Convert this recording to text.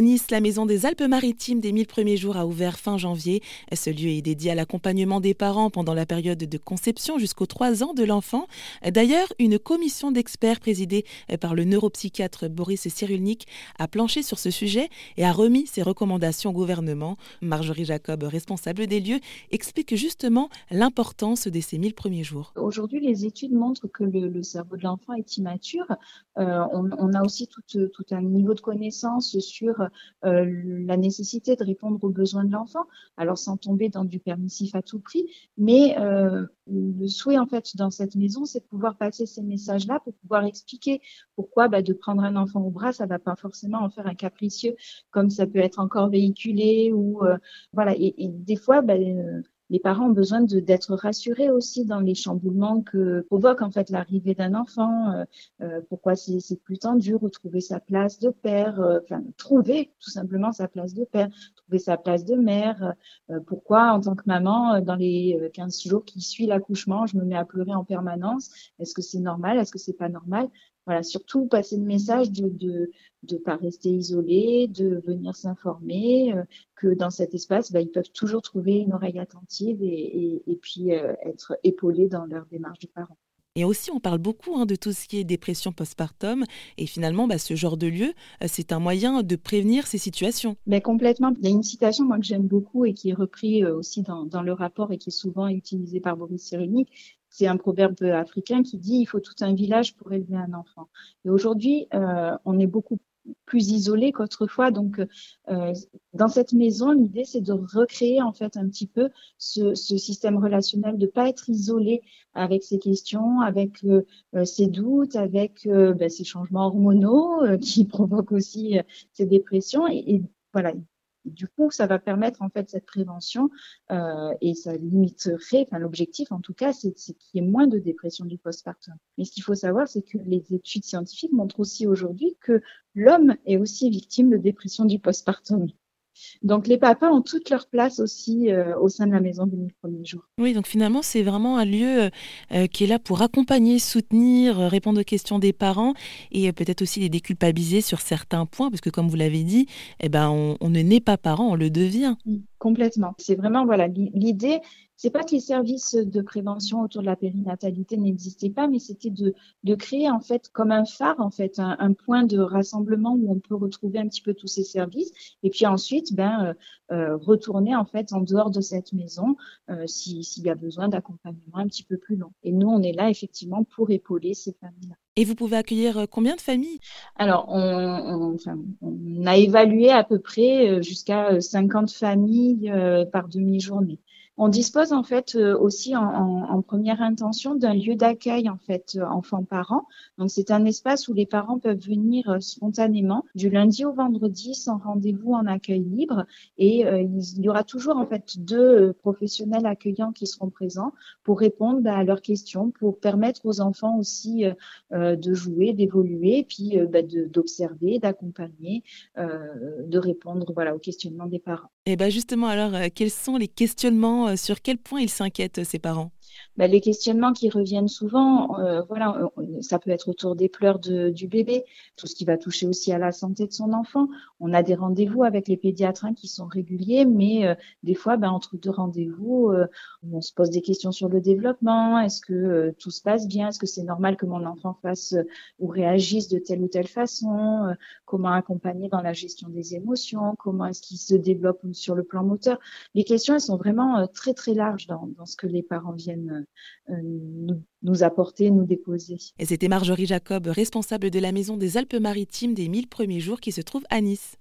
Nice, la maison des Alpes-Maritimes des 1000 premiers jours a ouvert fin janvier. Ce lieu est dédié à l'accompagnement des parents pendant la période de conception jusqu'aux 3 ans de l'enfant. D'ailleurs, une commission d'experts présidée par le neuropsychiatre Boris Cyrulnik a planché sur ce sujet et a remis ses recommandations au gouvernement. Marjorie Jacob, responsable des lieux, explique justement l'importance de ces 1000 premiers jours. Aujourd'hui, les études montrent que le, cerveau de l'enfant est immature. Euh, on, a aussi tout, tout un niveau de connaissance sur la nécessité de répondre aux besoins de l'enfant, alors sans tomber dans du permissif à tout prix, mais euh, le souhait en fait dans cette maison, c'est de pouvoir passer ces messages-là pour pouvoir expliquer pourquoi bah, de prendre un enfant au bras, ça va pas forcément en faire un capricieux, comme ça peut être encore véhiculé ou euh, voilà. Et, des fois, bah, les parents ont besoin d'être rassurés aussi dans les chamboulements que provoque en fait l'arrivée d'un enfant. Euh, euh, pourquoi c'est plus tendu, retrouver sa place de père, euh, enfin trouver tout simplement sa place de père, trouver sa place de mère. pourquoi en tant que maman, dans les 15 jours qui suivent l'accouchement, je me mets à pleurer en permanence Est-ce que c'est normal Est-ce que c'est pas normal voilà, surtout passer le message de de de pas rester isolé, de venir s'informer, euh, que dans cet espace, bah, ils peuvent toujours trouver une oreille attentive et, et, puis euh, être épaulés dans leur démarche de parents. Et aussi, on parle beaucoup hein, de tout ce qui est dépression postpartum. Et finalement, bah, ce genre de lieu, euh, c'est un moyen de prévenir ces situations. Mais complètement. Il y a une citation moi, que j'aime beaucoup et qui est reprise aussi dans, dans, le rapport et qui est souvent utilisée par Boris Cyrulnik c'est un proverbe africain qui dit il faut tout un village pour élever un enfant. Et aujourd'hui, euh, on est beaucoup plus isolé qu'autrefois. Donc, euh, dans cette maison, l'idée, c'est de recréer en fait un petit peu ce, système relationnel, de pas être isolé avec ses questions, avec euh, ses doutes, avec ben, ces changements hormonaux qui provoquent aussi ces dépressions. Et voilà, du coup, ça va permettre en fait cette prévention euh, et ça limiterait, l'objectif en tout cas, c'est qu'il y ait moins de dépression du postpartum. Mais ce qu'il faut savoir, c'est que les études scientifiques montrent aussi aujourd'hui que l'homme est aussi victime de dépression du postpartum. Donc les papas ont toute leur place aussi euh, au sein de la maison des mille premiers jours. Oui, donc finalement c'est vraiment un lieu euh, euh, qui est là pour accompagner, soutenir, répondre aux questions des parents et peut-être aussi les déculpabiliser sur certains points, parce que comme vous l'avez dit, eh ben, on, on, ne naît pas parent, on le devient. Complètement. C'est vraiment voilà l'idée. C'est pas que les services de prévention autour de la périnatalité n'existaient pas, mais c'était de, de créer en fait comme un phare en fait un, point de rassemblement où on peut retrouver un petit peu tous ces services et puis ensuite ben euh, euh, retourner en fait en dehors de cette maison euh, s'il y a besoin d'accompagnement un petit peu plus long. Et nous on est là effectivement pour épauler ces familles-là. Et vous pouvez accueillir combien de familles? Alors, on, on, a évalué à peu près jusqu'à 50 familles par demi-journée. On dispose en fait euh, aussi en, première intention d'un lieu d'accueil en fait euh, enfants-parents. Donc c'est un espace où les parents peuvent venir euh, spontanément du lundi au vendredi sans rendez-vous en accueil libre et il y aura toujours en fait deux professionnels accueillants qui seront présents pour répondre à leurs questions, pour permettre aux enfants aussi de jouer, d'évoluer, puis bah, d'observer, d'accompagner, de répondre voilà aux questionnements des parents. Et ben justement alors quels sont les questionnements euh, sur quel point ils s'inquiètent, ces parents? Bah, les questionnements qui reviennent souvent, euh, voilà, ça peut être autour des pleurs de, du bébé, tout ce qui va toucher aussi à la santé de son enfant. On a des rendez-vous avec les pédiatres hein, qui sont réguliers, mais euh, des fois, ben, entre deux rendez-vous, euh, on se pose des questions sur le développement. Est-ce que tout se passe bien? Est-ce que c'est normal que mon enfant fasse ou réagisse de telle ou telle façon? Comment accompagner dans la gestion des émotions? Comment est-ce qu'il se développe sur le plan moteur Les questions, elles sont vraiment très très larges dans, ce que les parents viennent euh, nous, nous, apporter, nous déposer. Et c'était Marjorie Jacob, responsable de la Maison des Alpes-Maritimes des 1000 premiers jours qui se trouve à Nice.